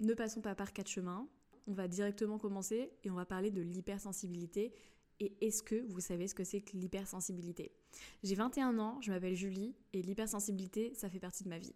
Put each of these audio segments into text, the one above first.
ne passons pas par quatre chemins. On va directement commencer et on va parler de l'hypersensibilité. Et est-ce que vous savez ce que c'est que l'hypersensibilité? J'ai 21 ans, je m'appelle Julie et l'hypersensibilité, ça fait partie de ma vie.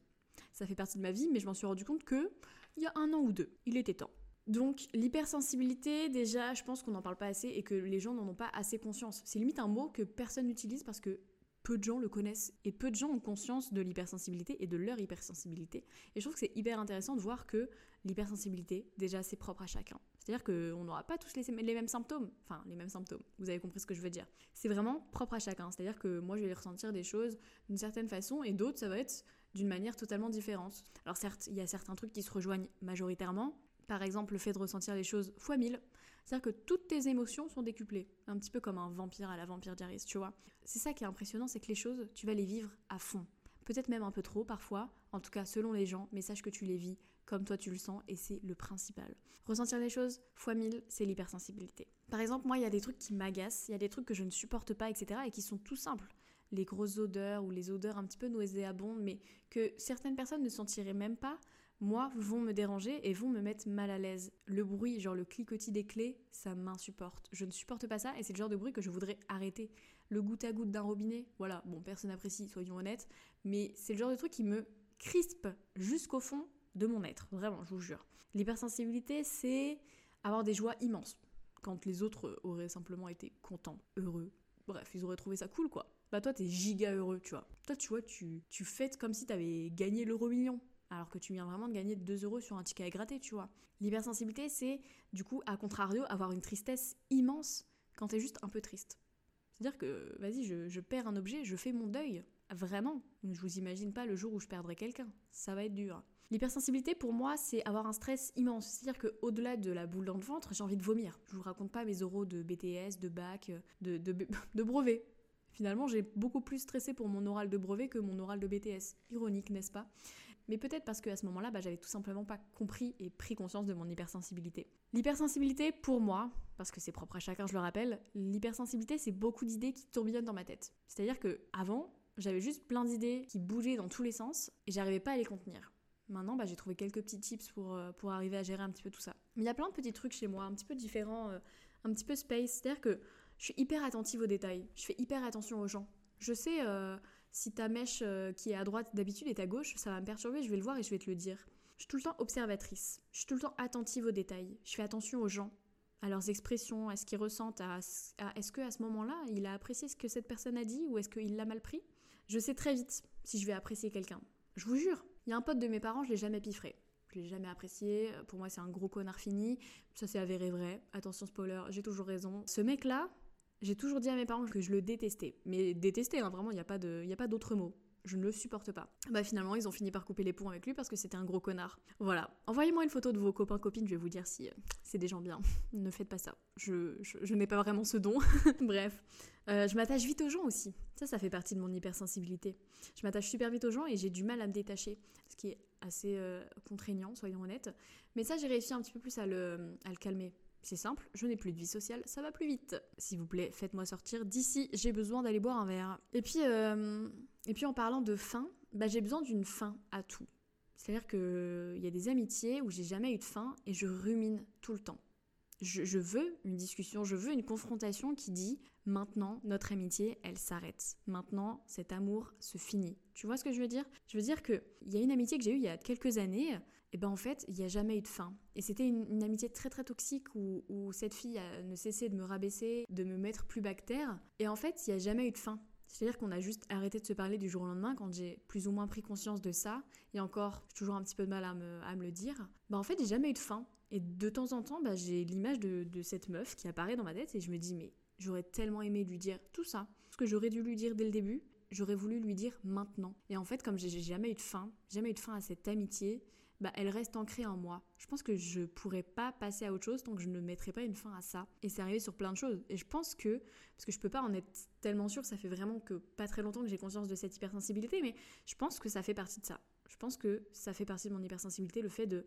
Ça fait partie de ma vie, mais je m'en suis rendu compte que il y a un an ou deux, il était temps. Donc l'hypersensibilité, déjà, je pense qu'on n'en parle pas assez et que les gens n'en ont pas assez conscience. C'est limite un mot que personne n'utilise parce que peu de gens le connaissent et peu de gens ont conscience de l'hypersensibilité et de leur hypersensibilité. Et je trouve que c'est hyper intéressant de voir que l'hypersensibilité, déjà, c'est propre à chacun. C'est-à-dire qu'on n'aura pas tous les, les, mêmes symptômes. Enfin, les mêmes symptômes. Vous avez compris ce que je veux dire. C'est vraiment propre à chacun. C'est-à-dire que moi, je vais ressentir des choses d'une certaine façon et d'autres, ça va être d'une manière totalement différente. Alors certes, il y a certains trucs qui se rejoignent majoritairement, par exemple, le fait de ressentir les choses fois mille. C'est-à-dire que toutes tes émotions sont décuplées. Un petit peu comme un vampire à la vampire diaries, tu vois. C'est ça qui est impressionnant, c'est que les choses, tu vas les vivre à fond. Peut-être même un peu trop parfois, en tout cas selon les gens, mais sache que tu les vis comme toi tu le sens et c'est le principal. Ressentir les choses fois mille, c'est l'hypersensibilité. Par exemple, moi, il y a des trucs qui m'agacent, il y a des trucs que je ne supporte pas, etc. et qui sont tout simples. Les grosses odeurs ou les odeurs un petit peu nauséabondes, mais que certaines personnes ne sentiraient même pas, moi, vont me déranger et vont me mettre mal à l'aise. Le bruit, genre le cliquetis des clés, ça m'insupporte. Je ne supporte pas ça et c'est le genre de bruit que je voudrais arrêter. Le goutte à goutte d'un robinet, voilà, bon, personne n'apprécie, soyons honnêtes, mais c'est le genre de truc qui me crispe jusqu'au fond de mon être, vraiment, je vous jure. L'hypersensibilité, c'est avoir des joies immenses. Quand les autres auraient simplement été contents, heureux, bref, ils auraient trouvé ça cool, quoi. Bah toi, t'es giga heureux, tu vois. Toi, tu vois, tu, tu fêtes comme si t'avais gagné l'euro million alors que tu viens vraiment de gagner 2 euros sur un ticket à gratter, tu vois. L'hypersensibilité, c'est du coup, à contrario, avoir une tristesse immense quand t'es juste un peu triste. C'est-à-dire que, vas-y, je, perds un objet, je fais mon deuil. Vraiment. Je vous imagine pas le jour où je perdrai quelqu'un. Ça va être dur. L'hypersensibilité, pour moi, c'est avoir un stress immense. C'est-à-dire qu'au-delà de la boule dans le ventre, j'ai envie de vomir. Je vous raconte pas mes euros de BTS, de bac, de, de, de brevet. Finalement, j'ai beaucoup plus stressé pour mon oral de brevet que mon oral de BTS. Ironique, n'est-ce pas? Mais peut-être parce qu'à ce moment-là, bah, j'avais tout simplement pas compris et pris conscience de mon hypersensibilité. L'hypersensibilité, pour moi, parce que c'est propre à chacun, je le rappelle, l'hypersensibilité, c'est beaucoup d'idées qui tourbillonnent dans ma tête. C'est-à-dire que avant, j'avais juste plein d'idées qui bougeaient dans tous les sens et j'arrivais pas à les contenir. Maintenant, bah, j'ai trouvé quelques petits tips pour, euh, pour arriver à gérer un petit peu tout ça. Mais il y a plein de petits trucs chez moi, un petit peu différents, euh, un petit peu space. C'est-à-dire que je suis hyper attentive aux détails. Je fais hyper attention aux gens. Je sais euh, si ta mèche euh, qui est à droite d'habitude est à gauche, ça va me perturber, je vais le voir et je vais te le dire. Je suis tout le temps observatrice. Je suis tout le temps attentive aux détails. Je fais attention aux gens, à leurs expressions, à ce qu'ils ressentent, à, est-ce que à ce moment-là, il a apprécié ce que cette personne a dit ou est-ce qu'il l'a mal pris? Je sais très vite si je vais apprécier quelqu'un. Je vous jure, il y a un pote de mes parents, je l'ai jamais piffré. Je l'ai jamais apprécié. Pour moi, c'est un gros connard fini. Ça s'est avéré vrai. Attention spoiler, j'ai toujours raison. Ce mec-là, j'ai toujours dit à mes parents que je le détestais. Mais détester, hein, vraiment, il n'y a pas d'autre mot. Je ne le supporte pas. Bah finalement, ils ont fini par couper les ponts avec lui parce que c'était un gros connard. Voilà. Envoyez-moi une photo de vos copains copines, je vais vous dire si euh, c'est des gens bien. ne faites pas ça. Je, je, n'ai pas vraiment ce don. Bref. Euh, je m'attache vite aux gens aussi. Ça, ça fait partie de mon hypersensibilité. Je m'attache super vite aux gens et j'ai du mal à me détacher. Ce qui est assez euh, contraignant, soyons honnêtes. Mais ça, j'ai réussi un petit peu plus à le calmer. C'est simple, je n'ai plus de vie sociale, ça va plus vite. S'il vous plaît, faites-moi sortir d'ici, j'ai besoin d'aller boire un verre. Et puis, euh, et puis en parlant de fin, bah, j'ai besoin d'une fin à tout. C'est-à-dire qu'il y a des amitiés où j'ai jamais eu de fin et je rumine tout le temps je, veux une discussion, je veux une confrontation qui dit maintenant notre amitié elle s'arrête. Maintenant cet amour se finit. Tu vois ce que je veux dire? Je veux dire que il y a une amitié que j'ai eue il y a quelques années, et ben en fait il n'y a jamais eu de fin. Et c'était une, amitié très très toxique où, cette fille ne cessait de me rabaisser, de me mettre plus bactère. Et en fait il n'y a jamais eu de fin. C'est-à-dire qu'on a juste arrêté de se parler du jour au lendemain quand j'ai plus ou moins pris conscience de ça. Et encore, j'ai toujours un petit peu de mal à me, le dire. Bah en fait, j'ai jamais eu de fin. Et de temps en temps, bah, j'ai l'image de, de, cette meuf qui apparaît dans ma tête et je me dis, mais j'aurais tellement aimé lui dire tout ça. Ce que j'aurais dû lui dire dès le début, j'aurais voulu lui dire maintenant. Et en fait, comme j'ai jamais eu de fin, jamais eu de fin à cette amitié, bah, elle reste ancrée en moi. Je pense que je pourrais pas passer à autre chose tant que je ne mettrais pas une fin à ça. Et c'est arrivé sur plein de choses. Et je pense que, parce que je peux pas en être tellement sûre, ça fait vraiment que pas très longtemps que j'ai conscience de cette hypersensibilité, mais je pense que ça fait partie de ça. Je pense que ça fait partie de mon hypersensibilité, le fait de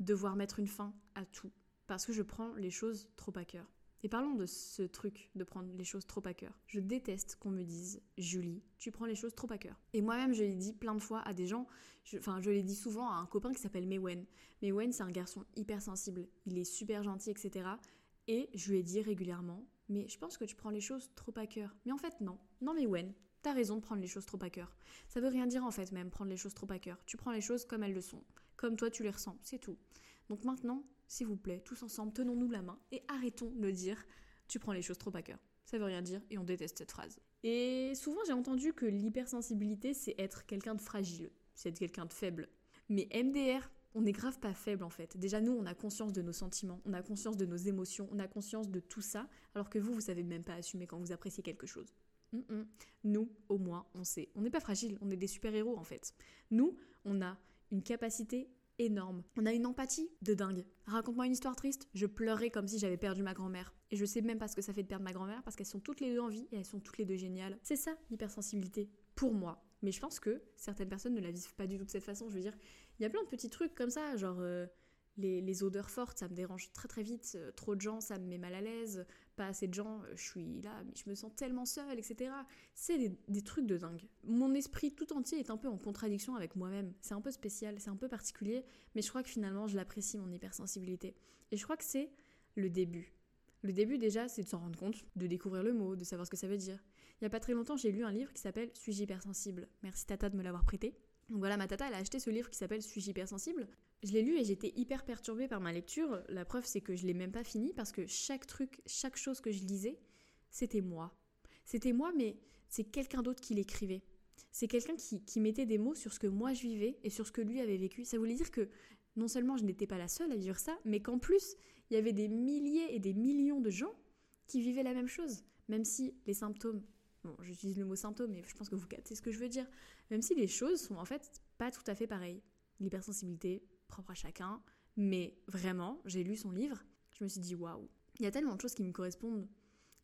devoir mettre une fin à tout. Parce que je prends les choses trop à cœur. Et parlons de ce truc de prendre les choses trop à cœur. Je déteste qu'on me dise Julie, tu prends les choses trop à cœur. Et moi-même, je l'ai dit plein de fois à des gens, enfin, je, l'ai dit souvent à un copain qui s'appelle Mewen. Mewen, c'est un garçon hyper sensible, il est super gentil, etc. Et je lui ai dit régulièrement, mais je pense que tu prends les choses trop à cœur. Mais en fait, non. Non, Mewen, t'as raison de prendre les choses trop à cœur. Ça veut rien dire en fait, même prendre les choses trop à cœur. Tu prends les choses comme elles le sont, comme toi tu les ressens, c'est tout. Donc maintenant, s'il vous plaît, tous ensemble, tenons-nous la main et arrêtons de dire tu prends les choses trop à cœur. Ça veut rien dire et on déteste cette phrase. Et souvent j'ai entendu que l'hypersensibilité c'est être quelqu'un de fragile, c'est être quelqu'un de faible. Mais MDR, on n'est grave pas faible en fait. Déjà nous on a conscience de nos sentiments, on a conscience de nos émotions, on a conscience de tout ça, alors que vous vous savez même pas assumer quand vous appréciez quelque chose. Nous, au moins, on sait. On n'est pas fragile, on est des super-héros en fait. Nous, on a une capacité On a une empathie de dingue. Raconte-moi une histoire triste, je pleurais comme si j'avais perdu ma grand-mère. Et je sais même pas ce que ça fait de perdre ma grand-mère parce qu'elles sont toutes les deux en vie et elles sont toutes les deux géniales. C'est ça l'hypersensibilité, pour moi. Mais je pense que certaines personnes ne la vivent pas du tout de cette façon. Je veux dire, il y a plein de petits trucs comme ça, genre euh, les, odeurs fortes, ça me dérange très très vite. Euh, trop de gens, ça me met mal à l'aise. Pas assez de gens, euh, je suis là, mais je me sens tellement seule, etc. C'est des, trucs de dingue. Mon esprit tout entier est un peu en contradiction avec moi-même. C'est un peu spécial, c'est un peu particulier, mais je crois que finalement, je l'apprécie, mon hypersensibilité. Et je crois que c'est le début. Le début déjà, c'est de s'en rendre compte, de découvrir le mot, de savoir ce que ça veut dire. Il n'y a pas très longtemps, j'ai lu un livre qui s'appelle Suis-je hypersensible? Merci Tata de me l'avoir prêté. Donc voilà, ma tata, elle a acheté ce livre qui s'appelle Suis-je hypersensible Je l'ai lu et j'étais hyper perturbée par ma lecture. La preuve, c'est que je l'ai même pas fini parce que chaque truc, chaque chose que je lisais, c'était moi. C'était moi, mais c'est quelqu'un d'autre qui l'écrivait. C'est quelqu'un qui, qui, mettait des mots sur ce que moi je vivais et sur ce que lui avait vécu. Ça voulait dire que non seulement je n'étais pas la seule à vivre ça, mais qu'en plus, il y avait des milliers et des millions de gens qui vivaient la même chose. Même si les symptômes Bon, j'utilise le mot symptôme, mais je pense que vous captez ce que je veux dire. Même si les choses sont en fait pas tout à fait pareilles. L'hypersensibilité, propre à chacun, mais vraiment, j'ai lu son livre, je me suis dit waouh, il y a tellement de choses qui me correspondent.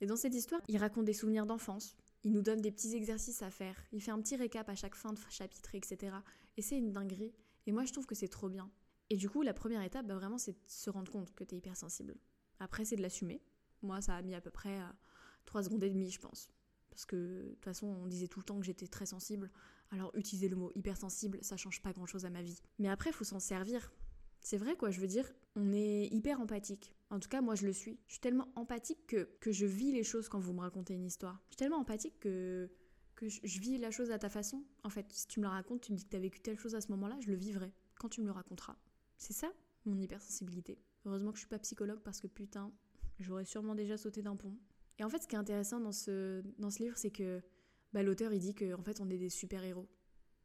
Et dans cette histoire, il raconte des souvenirs d'enfance, il nous donne des petits exercices à faire, il fait un petit récap à chaque fin de chapitre, etc. Et c'est une dinguerie. Et moi, je trouve que c'est trop bien. Et du coup, la première étape, bah, vraiment, c'est de se rendre compte que tu es hypersensible. Après, c'est de l'assumer. Moi, ça a mis à peu près 3 euh, secondes et demie, je pense parce que de toute façon on disait tout le temps que j'étais très sensible. Alors utiliser le mot hypersensible, ça change pas grand-chose à ma vie. Mais après, il faut s'en servir. C'est vrai quoi, je veux dire, on est hyper empathique. En tout cas, moi je le suis. Je suis tellement empathique que, que je vis les choses quand vous me racontez une histoire. Je suis tellement empathique que, que je, vis la chose à ta façon. En fait, si tu me la racontes, tu me dis que tu as vécu telle chose à ce moment-là, je le vivrai quand tu me le raconteras. C'est ça, mon hypersensibilité. Heureusement que je suis pas psychologue parce que putain, j'aurais sûrement déjà sauté d'un pont. Et en fait, ce qui est intéressant dans ce, dans ce livre, c'est que bah, l'auteur, il dit qu'en en fait, on est des super-héros.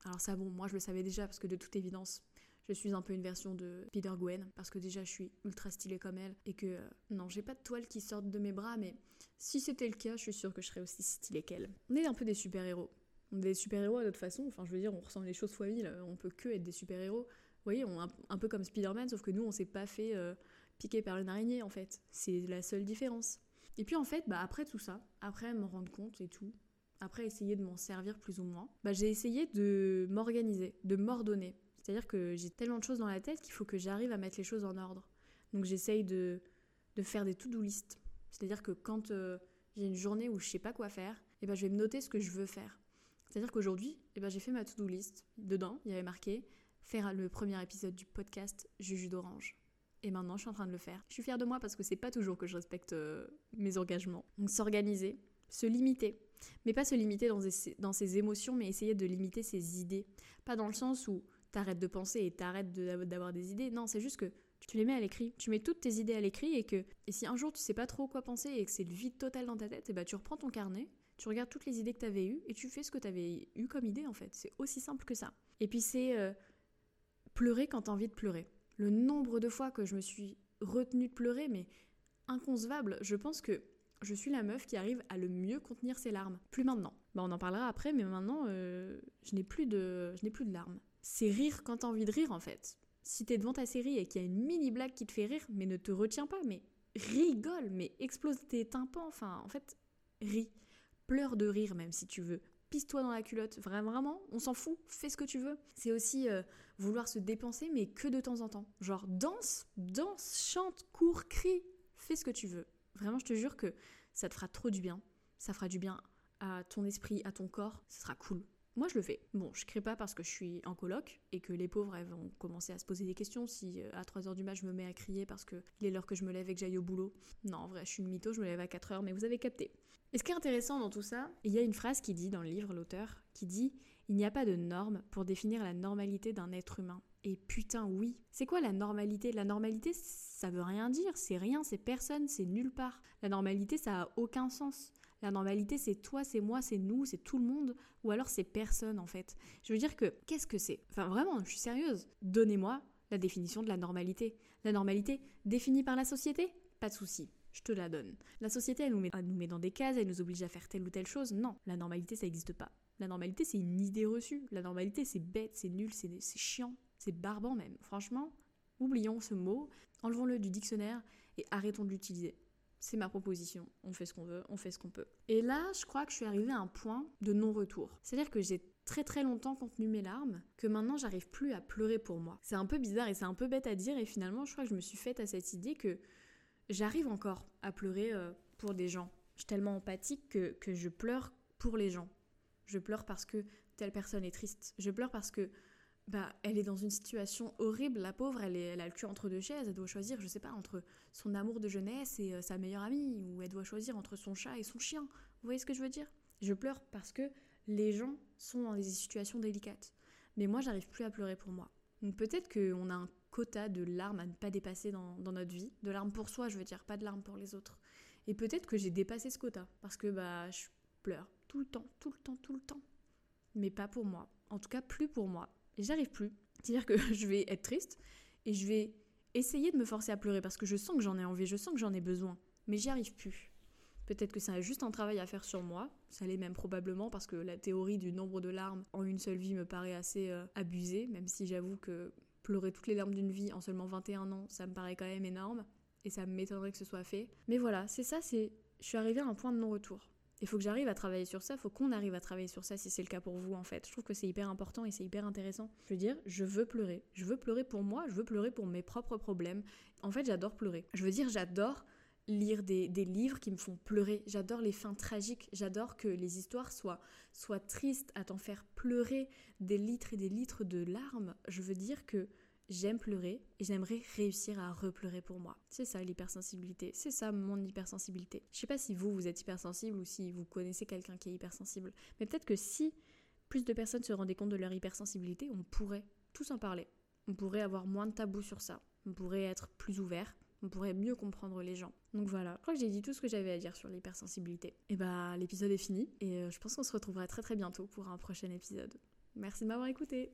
Alors ça, bon, moi, je le savais déjà, parce que de toute évidence, je suis un peu une version de Peter Gwen, parce que déjà, je suis ultra stylée comme elle, et que, euh, non, j'ai pas de toile qui sortent de mes bras, mais si c'était le cas, je suis sûre que je serais aussi stylée qu'elle. On est un peu des super-héros. On est des super-héros à d'autres façons, enfin, je veux dire, on ressent les choses fois mille, on peut que être des super-héros. Vous voyez, on, un, peu comme Spider-Man, sauf que nous, on s'est pas fait euh, piquer par une araignée, en fait. C'est la seule différence. Et puis en fait, bah, après tout ça, après m'en rendre compte et tout, après essayer de m'en servir plus ou moins, bah, j'ai essayé de m'organiser, de m'ordonner. C'est-à-dire que j'ai tellement de choses dans la tête qu'il faut que j'arrive à mettre les choses en ordre. Donc j'essaye de, de faire des to-do list. C'est-à-dire que quand euh, j'ai une journée où je sais pas quoi faire, et eh ben, je vais me noter ce que je veux faire. C'est-à-dire qu'aujourd'hui, eh ben, j'ai fait ma to-do list. Dedans, il y avait marqué faire le premier épisode du podcast Juju d'Orange. Et maintenant, je suis en train de le faire. Je suis fière de moi parce que c'est pas toujours que je respecte euh, mes engagements. Donc, s'organiser, se limiter. Mais pas se limiter dans, dans ses émotions, mais essayer de limiter ses idées. Pas dans le sens où t'arrêtes de penser et t'arrêtes d'avoir des idées. Non, c'est juste que tu les mets à l'écrit. Tu mets toutes tes idées à l'écrit et que si un jour tu sais pas trop quoi penser et que c'est le vide total dans ta tête, et bah tu reprends ton carnet, tu regardes toutes les idées que tu avais eues et tu fais ce que tu avais eu comme idée en fait. C'est aussi simple que ça. Et puis c'est euh, pleurer quand t'as envie de pleurer le nombre de fois que je me suis retenue de pleurer, mais inconcevable, je pense que je suis la meuf qui arrive à le mieux contenir ses larmes. Plus maintenant. Bah on en parlera après, mais maintenant, euh, je n'ai plus de, je n'ai plus de larmes. C'est rire quand t'as envie de rire en fait. Si t'es devant ta série et qu'il y a une mini blague qui te fait rire, mais ne te retiens pas, mais rigole, mais explose tes tympans, enfin, en fait, ris. Pleure de rire même si tu veux pisse-toi dans la culotte. Vraiment, on s'en fout, fais ce que tu veux. C'est aussi euh, vouloir se dépenser, mais que de temps en temps. Genre danse, danse, chante, cours, crie, fais ce que tu veux. Vraiment, je te jure que ça te fera trop du bien. Ça fera du bien à ton esprit, à ton corps. Ce sera cool. Moi, je le fais. Bon, je crie pas parce que je suis en coloc et que les pauvres, vont commencer à se poser des questions si euh, à 3h du mat, je me mets à crier parce qu'il est l'heure que je me lève et que j'aille au boulot. Non, en vrai, je suis une mytho, je me lève à 4h, mais vous avez capté. Et ce qui est intéressant dans tout ça, il y a une phrase qui dit dans le livre, l'auteur, qui dit Il n'y a pas de norme pour définir la normalité d'un être humain. Et putain, oui. C'est quoi la normalité? La normalité, ça veut rien dire, c'est rien, c'est personne, c'est nulle part. La normalité, ça a aucun sens. La normalité, c'est toi, c'est moi, c'est nous, c'est tout le monde, ou alors c'est personne en fait. Je veux dire que, qu'est-ce que c'est? Enfin vraiment, je suis sérieuse. Donnez-moi la définition de la normalité. La normalité définie par la société? Pas de souci. Je te la donne. La société, elle nous, met, dans des cases, elle nous oblige à faire telle ou telle chose. Non, la normalité, ça n'existe pas. La normalité, c'est une idée reçue. La normalité, c'est bête, c'est nul, c'est chiant, c'est barbant même. Franchement, oublions ce mot, enlevons-le du dictionnaire et arrêtons de l'utiliser c'est ma proposition, on fait ce qu'on veut, on fait ce qu'on peut. Et là, je crois que je suis arrivée à un point de non-retour. C'est-à-dire que j'ai très très longtemps contenu mes larmes, que maintenant j'arrive plus à pleurer pour moi. C'est un peu bizarre et c'est un peu bête à dire, et finalement, je crois que je me suis faite à cette idée que j'arrive encore à pleurer euh, pour des gens. Je suis tellement empathique que, je pleure pour les gens. Je pleure parce que telle personne est triste. Je pleure parce que bah, elle est dans une situation horrible, la pauvre, elle, est, a le cul entre deux chaises, elle doit choisir, je sais pas, entre son amour de jeunesse et euh, sa meilleure amie, ou elle doit choisir entre son chat et son chien. Vous voyez ce que je veux dire? Je pleure parce que les gens sont dans des situations délicates. Mais moi, j'arrive plus à pleurer pour moi. Donc peut-être qu'on a un quota de larmes à ne pas dépasser dans, notre vie, de larmes pour soi, je veux dire, pas de larmes pour les autres. Et peut-être que j'ai dépassé ce quota, parce que bah, je pleure tout le temps, tout le temps, tout le temps. Mais pas pour moi. En tout cas, plus pour moi et j'arrive plus. C'est-à-dire que je vais être triste et je vais essayer de me forcer à pleurer parce que je sens que j'en ai envie, je sens que j'en ai besoin, mais j'y arrive plus. Peut-être que c'est juste un travail à faire sur moi, ça l'est même probablement parce que la théorie du nombre de larmes en une seule vie me paraît assez euh, abusée, même si j'avoue que pleurer toutes les larmes d'une vie en seulement 21 ans, ça me paraît quand même énorme et ça m'étonnerait que ce soit fait. Mais voilà, c'est ça, c'est je suis arrivée à un point de non-retour. Il faut que j'arrive à travailler sur ça, il faut qu'on arrive à travailler sur ça si c'est le cas pour vous en fait. Je trouve que c'est hyper important et c'est hyper intéressant. Je veux dire, je veux pleurer. Je veux pleurer pour moi, je veux pleurer pour mes propres problèmes. En fait, j'adore pleurer. Je veux dire, j'adore lire des, livres qui me font pleurer. J'adore les fins tragiques. J'adore que les histoires soient, soient tristes, à t'en faire pleurer des litres et des litres de larmes. Je veux dire que j'aime pleurer et j'aimerais réussir à repleurer pour moi. C'est ça l'hypersensibilité, c'est ça mon hypersensibilité. Je sais pas si vous, vous êtes hypersensible ou si vous connaissez quelqu'un qui est hypersensible, mais peut-être que si plus de personnes se rendaient compte de leur hypersensibilité, on pourrait tous en parler. On pourrait avoir moins de tabous sur ça. On pourrait être plus ouvert. On pourrait mieux comprendre les gens. Donc voilà, je crois que j'ai dit tout ce que j'avais à dire sur l'hypersensibilité. Et bah l'épisode est fini et euh, je pense qu'on se retrouvera très très bientôt pour un prochain épisode. Merci de m'avoir écouté.